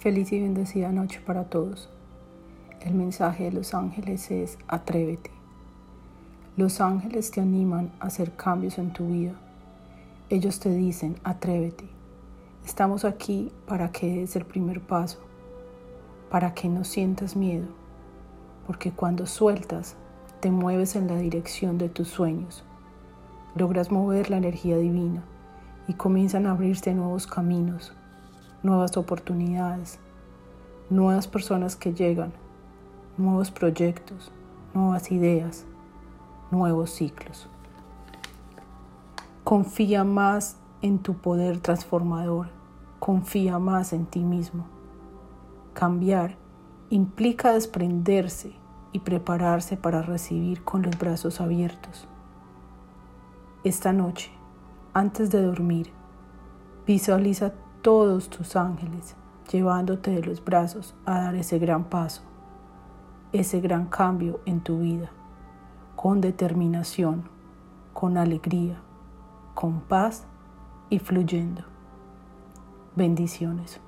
Feliz y bendecida noche para todos. El mensaje de los ángeles es atrévete. Los ángeles te animan a hacer cambios en tu vida. Ellos te dicen atrévete. Estamos aquí para que des el primer paso, para que no sientas miedo, porque cuando sueltas te mueves en la dirección de tus sueños. Logras mover la energía divina y comienzan a abrirse nuevos caminos nuevas oportunidades, nuevas personas que llegan, nuevos proyectos, nuevas ideas, nuevos ciclos. Confía más en tu poder transformador, confía más en ti mismo. Cambiar implica desprenderse y prepararse para recibir con los brazos abiertos. Esta noche, antes de dormir, visualiza todos tus ángeles llevándote de los brazos a dar ese gran paso, ese gran cambio en tu vida, con determinación, con alegría, con paz y fluyendo. Bendiciones.